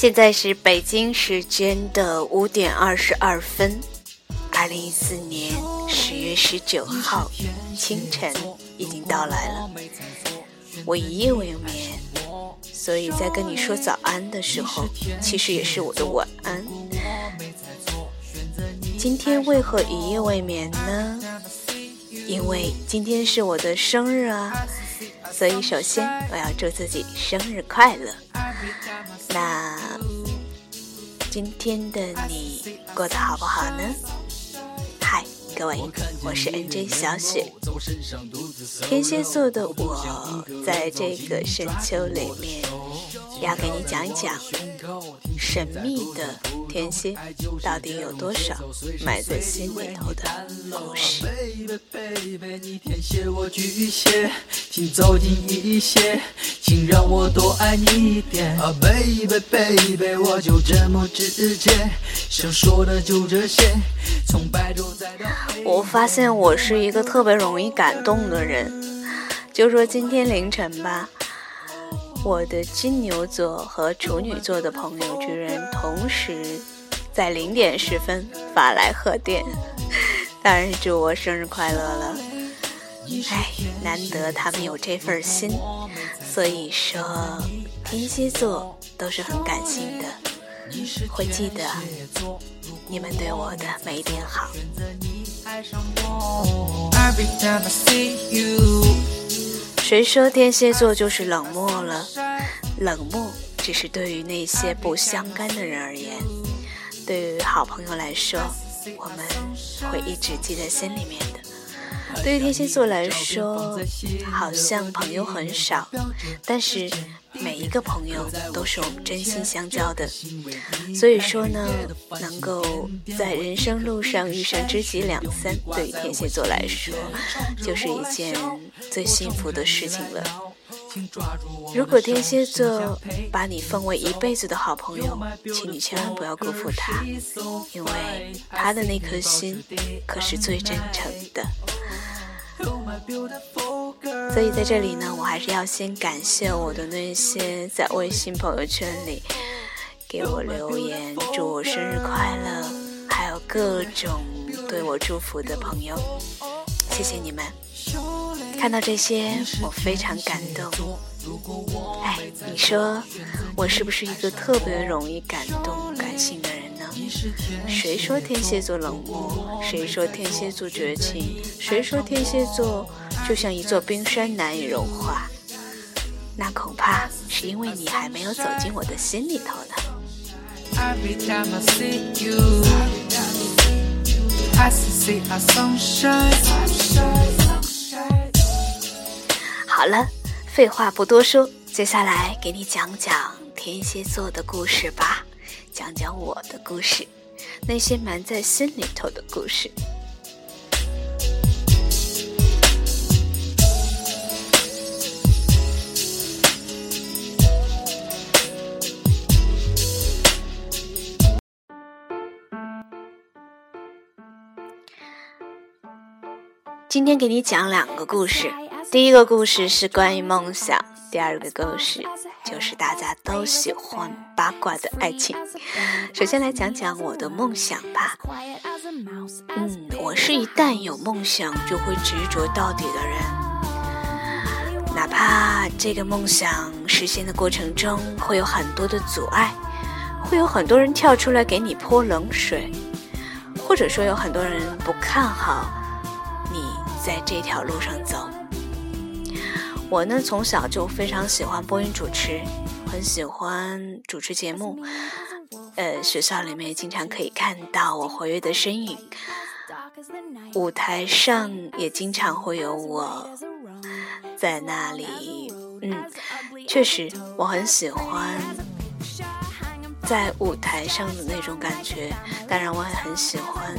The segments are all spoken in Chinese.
现在是北京时间的五点二十二分，二零一四年十月十九号清晨已经到来了。我一夜未眠，所以在跟你说早安的时候，其实也是我的晚安。今天为何一夜未眠呢？因为今天是我的生日啊，所以首先我要祝自己生日快乐。那今天的你过得好不好呢？嗨，各位，我是 NJ 小雪。天蝎座的我，在这个深秋里面，要给你讲一讲神秘的。天蝎到底有多少埋在心里头的故事？请走近一些，请让我多爱你一点。啊，baby baby，我就这么直接，想说的就这些。从白昼再到我发现我是一个特别容易感动的人。就说今天凌晨吧。我的金牛座和处女座的朋友居然同时在零点十分发来贺电，当然祝我生日快乐了。哎，难得他们有这份心，所以说天蝎座都是很感性的，会记得你们对我的每一点好。谁说天蝎座就是冷漠了？冷漠只是对于那些不相干的人而言。对于好朋友来说，我们会一直记在心里面的。对于天蝎座来说，好像朋友很少，但是每一个朋友都是我们真心相交的。所以说呢，能够在人生路上遇上知己两三，对于天蝎座来说，就是一件最幸福的事情了。如果天蝎座把你奉为一辈子的好朋友，请你千万不要辜负他，因为他的那颗心可是最真诚的。所以在这里呢，我还是要先感谢我的那些在微信朋友圈里给我留言、祝我生日快乐，还有各种对我祝福的朋友，谢谢你们。看到这些，我非常感动。哎，你说我是不是一个特别容易感动、感性的人？谁说天蝎座冷漠？谁说天蝎座绝情？谁说天蝎座就像一座冰山难以融化？那恐怕是因为你还没有走进我的心里头呢。好了，废话不多说，接下来给你讲讲天蝎座的故事吧，讲讲我的故事，那些埋在心里头的故事。今天给你讲两个故事。第一个故事是关于梦想，第二个故事就是大家都喜欢八卦的爱情。首先来讲讲我的梦想吧。嗯，我是一旦有梦想就会执着到底的人，哪怕这个梦想实现的过程中会有很多的阻碍，会有很多人跳出来给你泼冷水，或者说有很多人不看好你在这条路上走。我呢，从小就非常喜欢播音主持，很喜欢主持节目。呃，学校里面经常可以看到我活跃的身影，舞台上也经常会有我在那里。嗯，确实，我很喜欢在舞台上的那种感觉。当然，我也很喜欢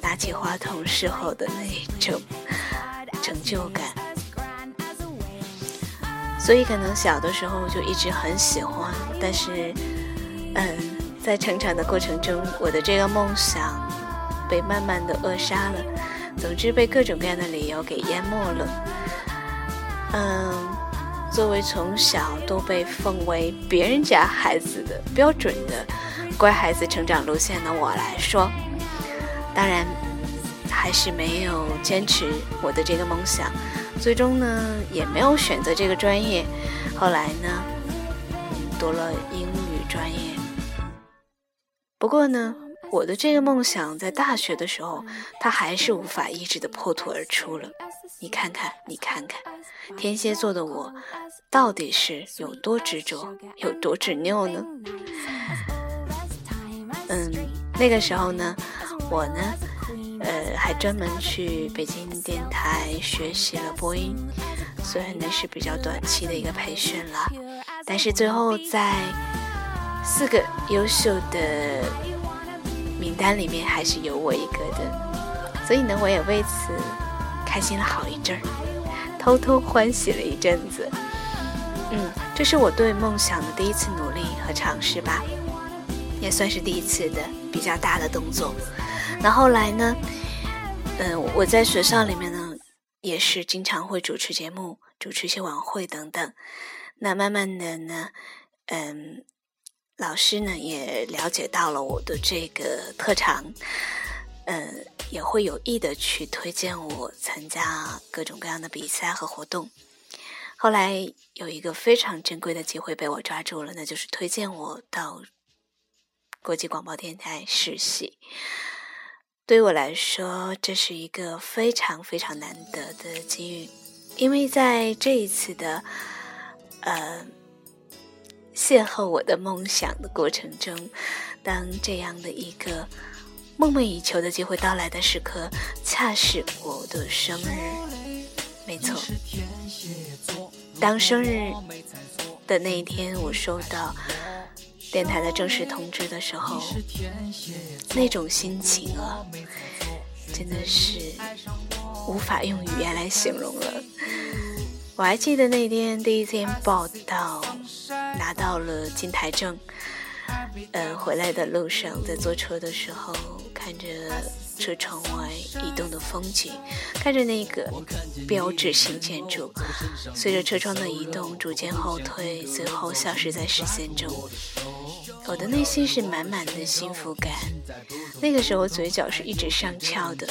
拿起话筒时候的那种成就感。所以可能小的时候就一直很喜欢，但是，嗯，在成长的过程中，我的这个梦想被慢慢的扼杀了，总之被各种各样的理由给淹没了。嗯，作为从小都被奉为别人家孩子的标准的乖孩子成长路线的我来说，当然还是没有坚持我的这个梦想，最终呢也没有选择这个专业。后来呢，读了英语专业。不过呢，我的这个梦想在大学的时候，它还是无法抑制的破土而出了。你看看，你看看，天蝎座的我，到底是有多执着，有多执拗呢？嗯，那个时候呢，我呢，呃，还专门去北京电台学习了播音，虽然那是比较短期的一个培训了，但是最后在四个优秀的名单里面，还是有我一个的，所以呢，我也为此。开心了好一阵儿，偷偷欢喜了一阵子。嗯，这是我对梦想的第一次努力和尝试吧，也算是第一次的比较大的动作。那后来呢？嗯，我在学校里面呢，也是经常会主持节目、主持一些晚会等等。那慢慢的呢，嗯，老师呢也了解到了我的这个特长。嗯，也会有意的去推荐我参加各种各样的比赛和活动。后来有一个非常珍贵的机会被我抓住了，那就是推荐我到国际广播电台实习。对我来说，这是一个非常非常难得的机遇，因为在这一次的呃邂逅我的梦想的过程中，当这样的一个。梦寐以求的机会到来的时刻，恰是我的生日。没错，当生日的那一天，我收到电台的正式通知的时候，那种心情啊，真的是无法用语言来形容了。我还记得那天第一天报道，拿到了金台证。呃，回来的路上，在坐车的时候，看着车窗外移动的风景，看着那个标志性建筑，随着车窗的移动逐渐后退，最后消失在视线中。我的内心是满满的幸福感。那个时候嘴角是一直上翘的，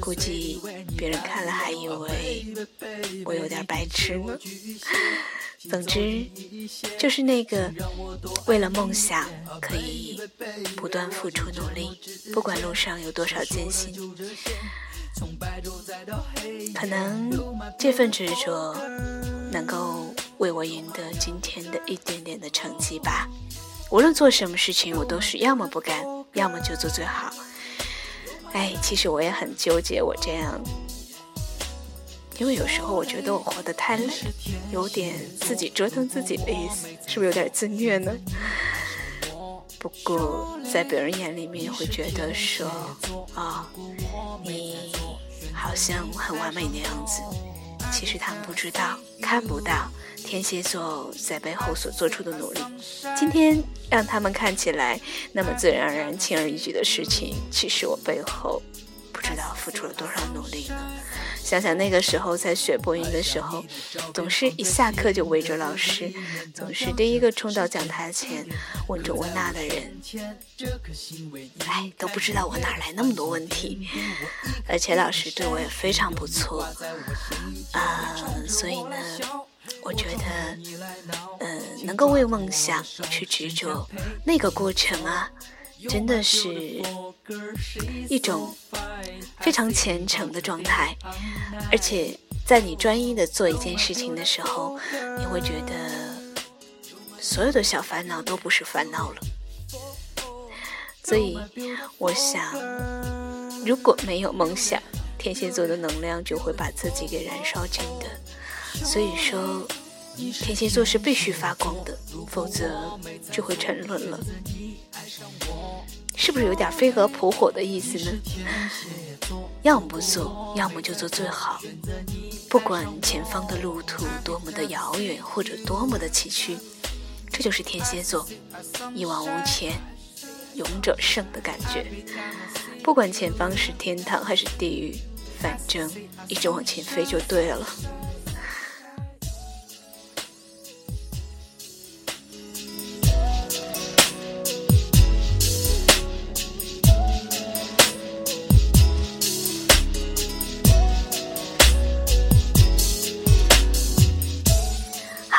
估计别人看了还以为我有点白痴呢。总之，就是那个为了梦想可以不断付出努力，不管路上有多少艰辛，可能这份执着能够为我赢得今天的一点点的成绩吧。无论做什么事情，我都是要么不干，要么就做最好。哎，其实我也很纠结，我这样。因为有时候我觉得我活得太累，有点自己折腾自己的意思，是不是有点自虐呢？不过在别人眼里面会觉得说，啊，你好像很完美的样子。其实他们不知道，看不到天蝎座在背后所做出的努力。今天让他们看起来那么自然而然、轻而易举的事情，其实我背后不知道付出了多少努力呢？想想那个时候在学播音的时候，总是一下课就围着老师，总是第一个冲到讲台前问这问那的人，哎，都不知道我哪来那么多问题，而且老师对我也非常不错，啊，所以呢，我觉得，嗯，能够为梦想去执着，那个过程啊。真的是一种非常虔诚的状态，而且在你专一的做一件事情的时候，你会觉得所有的小烦恼都不是烦恼了。所以，我想，如果没有梦想，天蝎座的能量就会把自己给燃烧尽的。所以说，天蝎座是必须发光的，否则就会沉沦了。是不是有点飞蛾扑火的意思呢？要么不做，要么就做最好。不管前方的路途多么的遥远，或者多么的崎岖，这就是天蝎座一往无前、勇者胜的感觉。不管前方是天堂还是地狱，反正一直往前飞就对了。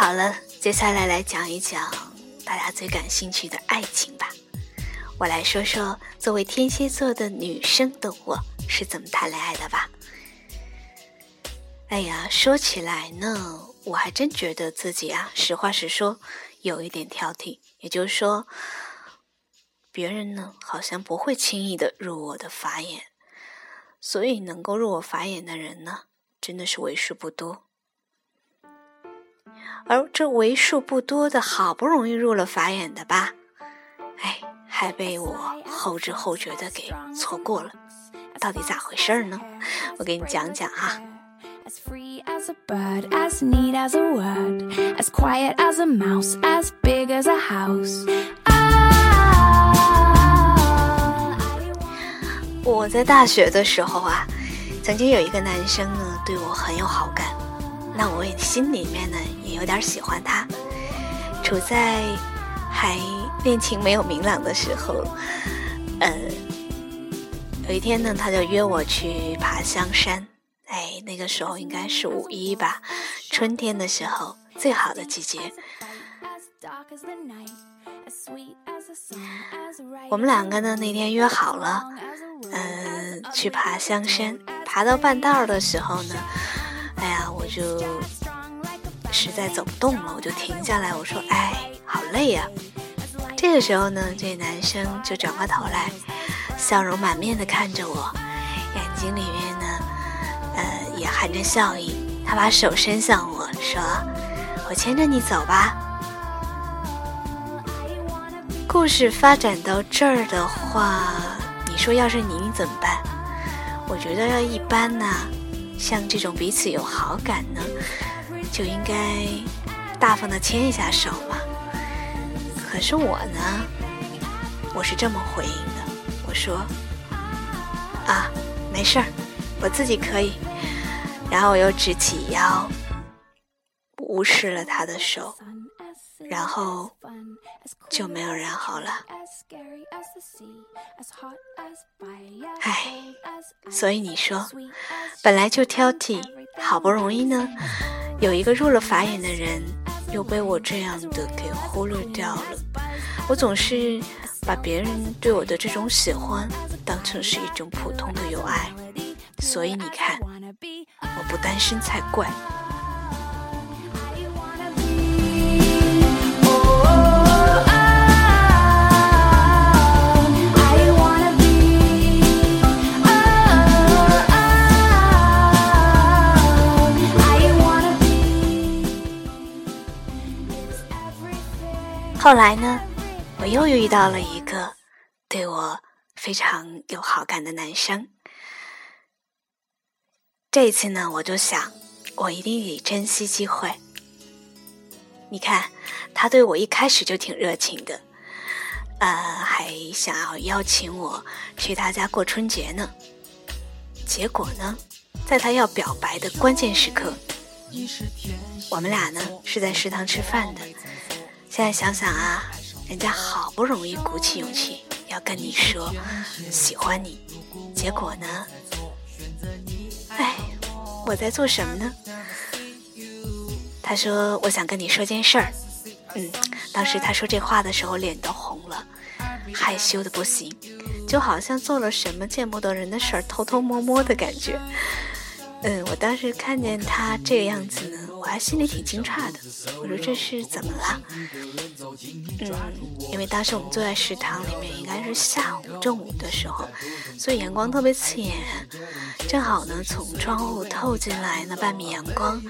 好了接下来来讲一讲大家最感兴趣的爱情吧。我来说说作为天蝎座的女生的我是怎么谈恋爱的吧。哎呀，说起来呢，我还真觉得自己啊，实话实说，有一点挑剔。也就是说，别人呢好像不会轻易的入我的法眼，所以能够入我法眼的人呢，真的是为数不多。而这为数不多的好不容易入了法眼的吧，哎，还被我后知后觉的给错过了，到底咋回事呢？我给你讲讲啊。As free as a bird, as neat as a word, as quiet as a mouse, as big as a house. 我在大学的时候啊，曾经有一个男生呢，对我很有好感，那我也心里面呢也有点喜欢他。处在还恋情没有明朗的时候，呃，有一天呢，他就约我去爬香山。哎，那个时候应该是五一吧，春天的时候最好的季节。我们两个呢那天约好了，嗯，去爬香山。爬到半道的时候呢，哎呀，我就实在走不动了，我就停下来，我说：“哎，好累呀。”这个时候呢，这男生就转过头来，笑容满面的看着我，眼睛里面呢。呃，也含着笑意，他把手伸向我说：“我牵着你走吧。”故事发展到这儿的话，你说要是你，你怎么办？我觉得要一般呢，像这种彼此有好感呢，就应该大方的牵一下手嘛。可是我呢，我是这么回应的，我说：“啊，没事儿，我自己可以。”然后我又直起腰，无视了他的手，然后就没有然后了。唉，所以你说，本来就挑剔，好不容易呢，有一个入了法眼的人，又被我这样的给忽略掉了。我总是把别人对我的这种喜欢当成是一种普通的友爱，所以你看。我不单身才怪。后来呢，我又遇到了一个对我非常有好感的男生。这一次呢，我就想，我一定得珍惜机会。你看，他对我一开始就挺热情的，呃，还想要邀请我去他家过春节呢。结果呢，在他要表白的关键时刻，我们俩呢是在食堂吃饭的。现在想想啊，人家好不容易鼓起勇气要跟你说喜欢你，结果呢？哎我在做什么呢？他说：“我想跟你说件事儿。”嗯，当时他说这话的时候，脸都红了，害羞的不行，就好像做了什么见不得人的事儿，偷偷摸摸的感觉。嗯，我当时看见他这个样子呢。我还心里挺惊诧的，我说这是怎么了？嗯，因为当时我们坐在食堂里面，应该是下午正午的时候，所以阳光特别刺眼，正好呢从窗户透进来那半米阳光，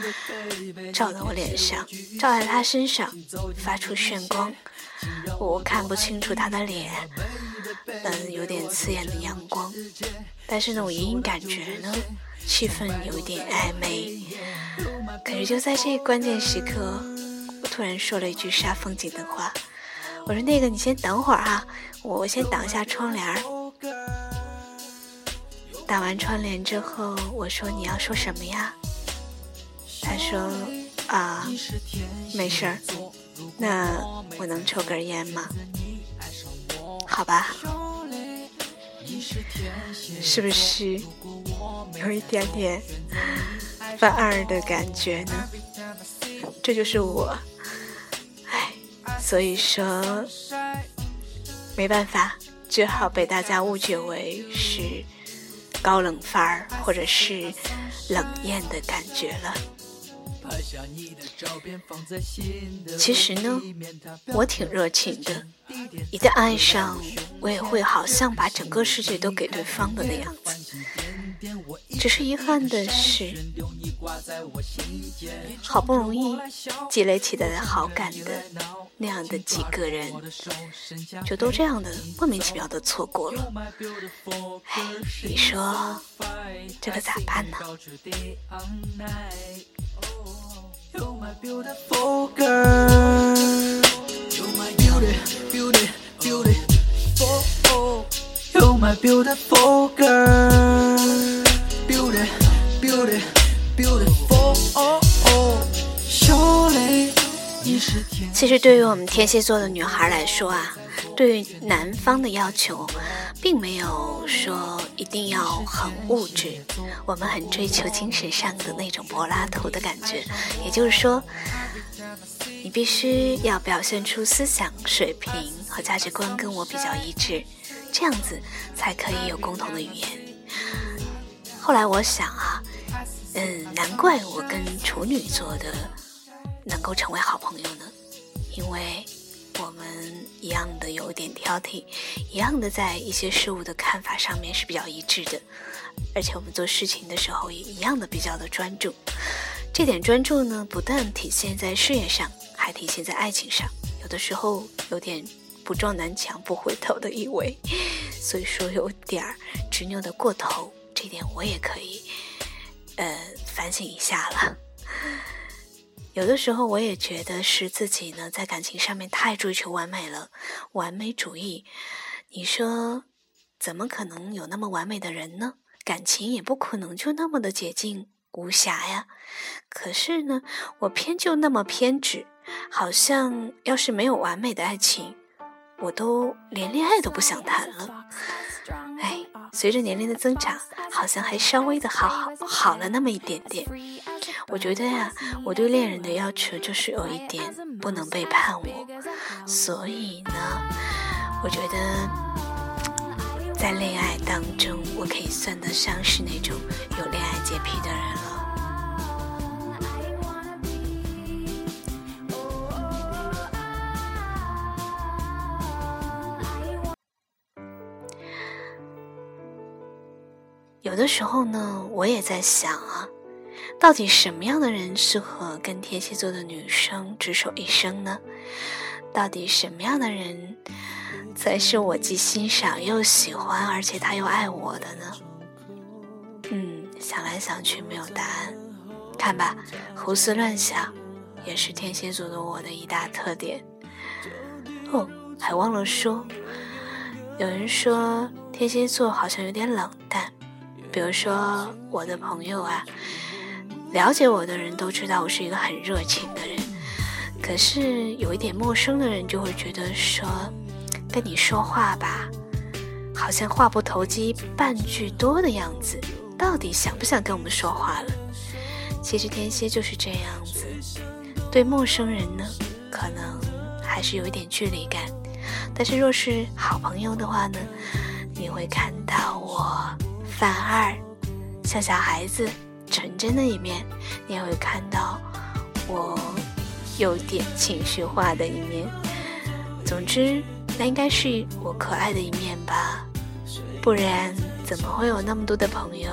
照在我脸上，照在他身上，发出炫光，我看不清楚他的脸，嗯，有点刺眼的阳光，但是呢，我隐隐感觉呢，气氛有一点暧昧。可是就在这关键时刻，我突然说了一句煞风景的话。我说：“那个，你先等会儿哈，我先挡一下窗帘儿。”挡完窗帘之后，我说：“你要说什么呀？”他说：“啊，没事儿。那我能抽根烟吗？好吧。是不是有一点点？”犯二的感觉呢？这就是我唉所以说没办法，只好被大家误解为是高冷范儿，或者是冷艳的感觉了。其实呢，我挺热情的，一旦爱上，我也会好像把整个世界都给对方的那样子。只是遗憾的是，好不容易积累起来的好感的那样的几个人，就都这样的莫名其妙的错过了。哎，你说这可咋办呢？对于我们天蝎座的女孩来说啊，对于男方的要求，并没有说一定要很物质，我们很追求精神上的那种柏拉图的感觉。也就是说，你必须要表现出思想水平和价值观跟我比较一致，这样子才可以有共同的语言。后来我想啊。嗯，难怪我跟处女座的能够成为好朋友呢，因为我们一样的有点挑剔，一样的在一些事物的看法上面是比较一致的，而且我们做事情的时候也一样的比较的专注。这点专注呢，不但体现在事业上，还体现在爱情上，有的时候有点不撞南墙不回头的意味，所以说有点执拗的过头，这点我也可以。呃，反省一下了。有的时候，我也觉得是自己呢，在感情上面太追求完美了，完美主义。你说，怎么可能有那么完美的人呢？感情也不可能就那么的洁净无瑕呀。可是呢，我偏就那么偏执，好像要是没有完美的爱情，我都连恋爱都不想谈了。哎。随着年龄的增长，好像还稍微的好好好了那么一点点。我觉得呀，我对恋人的要求就是有一点不能背叛我。所以呢，我觉得在恋爱当中，我可以算得上是那种有恋爱洁癖的人了。有的时候呢，我也在想啊，到底什么样的人适合跟天蝎座的女生执手一生呢？到底什么样的人才是我既欣赏又喜欢，而且他又爱我的呢？嗯，想来想去没有答案。看吧，胡思乱想也是天蝎座的我的一大特点。哦，还忘了说，有人说天蝎座好像有点冷淡。比如说，我的朋友啊，了解我的人都知道我是一个很热情的人。可是有一点陌生的人就会觉得说，跟你说话吧，好像话不投机半句多的样子。到底想不想跟我们说话了？其实天蝎就是这样子，对陌生人呢，可能还是有一点距离感。但是若是好朋友的话呢，你会看到我。反而，像小孩子纯真的一面，你也会看到我有点情绪化的一面。总之，那应该是我可爱的一面吧，不然怎么会有那么多的朋友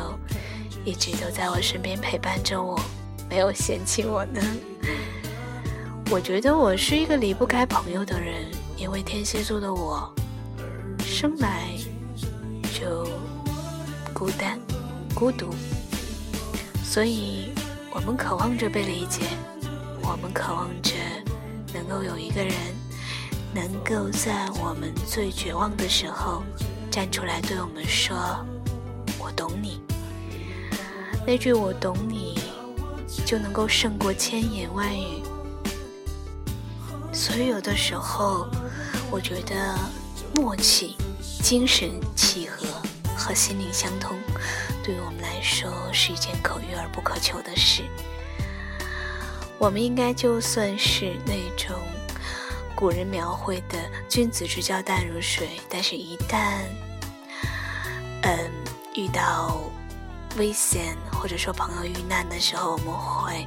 一直都在我身边陪伴着我，没有嫌弃我呢？我觉得我是一个离不开朋友的人，因为天蝎座的我生来就。孤单、孤独，所以我们渴望着被理解，我们渴望着能够有一个人，能够在我们最绝望的时候站出来对我们说：“我懂你。”那句“我懂你”就能够胜过千言万语。所以有的时候，我觉得默契、精神契合。和心灵相通，对于我们来说是一件可遇而不可求的事。我们应该就算是那种古人描绘的君子之交淡如水，但是，一旦嗯遇到危险或者说朋友遇难的时候，我们会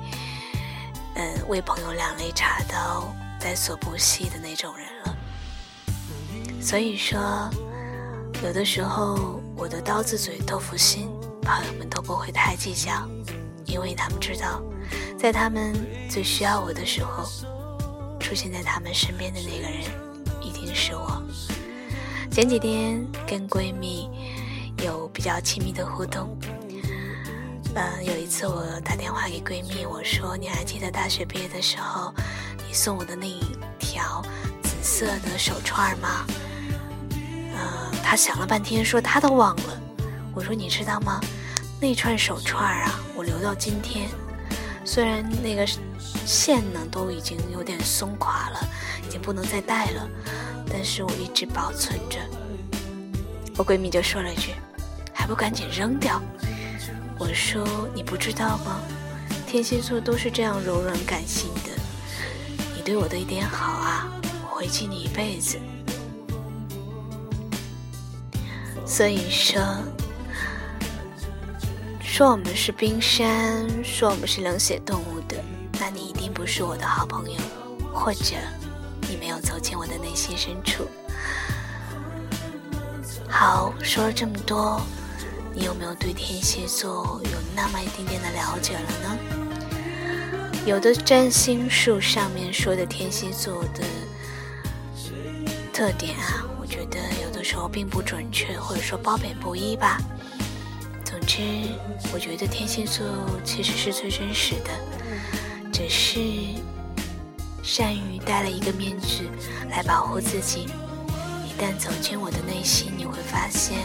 嗯为朋友两肋插刀，在所不惜的那种人了。所以说，有的时候我的刀子嘴豆腐心，朋友们都不会太计较，因为他们知道，在他们最需要我的时候。出现在他们身边的那个人，一定是我。前几天跟闺蜜有比较亲密的互动，嗯，有一次我打电话给闺蜜，我说：“你还记得大学毕业的时候，你送我的那一条紫色的手串吗？”嗯，她想了半天，说她都忘了。我说：“你知道吗？那串手串啊，我留到今天，虽然那个。”线呢都已经有点松垮了，已经不能再戴了，但是我一直保存着。我闺蜜就说了一句：“还不赶紧扔掉？”我说：“你不知道吗？天蝎座都是这样柔软感性的。你对我的一点好啊，我会记你一辈子。”所以说，说我们是冰山，说我们是冷血动物的。那你一定不是我的好朋友，或者你没有走进我的内心深处。好，说了这么多，你有没有对天蝎座有那么一点点的了解了呢？有的占星术上面说的天蝎座的特点啊，我觉得有的时候并不准确，或者说褒贬不一吧。总之，我觉得天蝎座其实是最真实的。只是善于戴了一个面具来保护自己。一旦走进我的内心，你会发现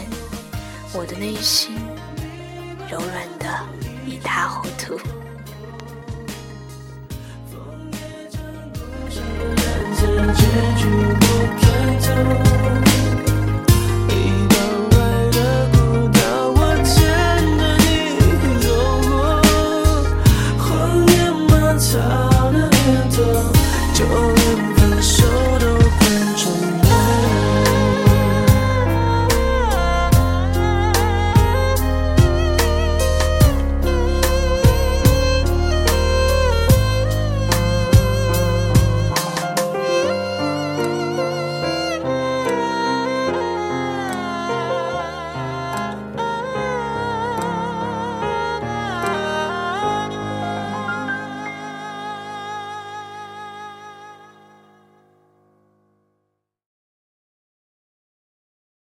我的内心柔软的一塌糊涂。结局不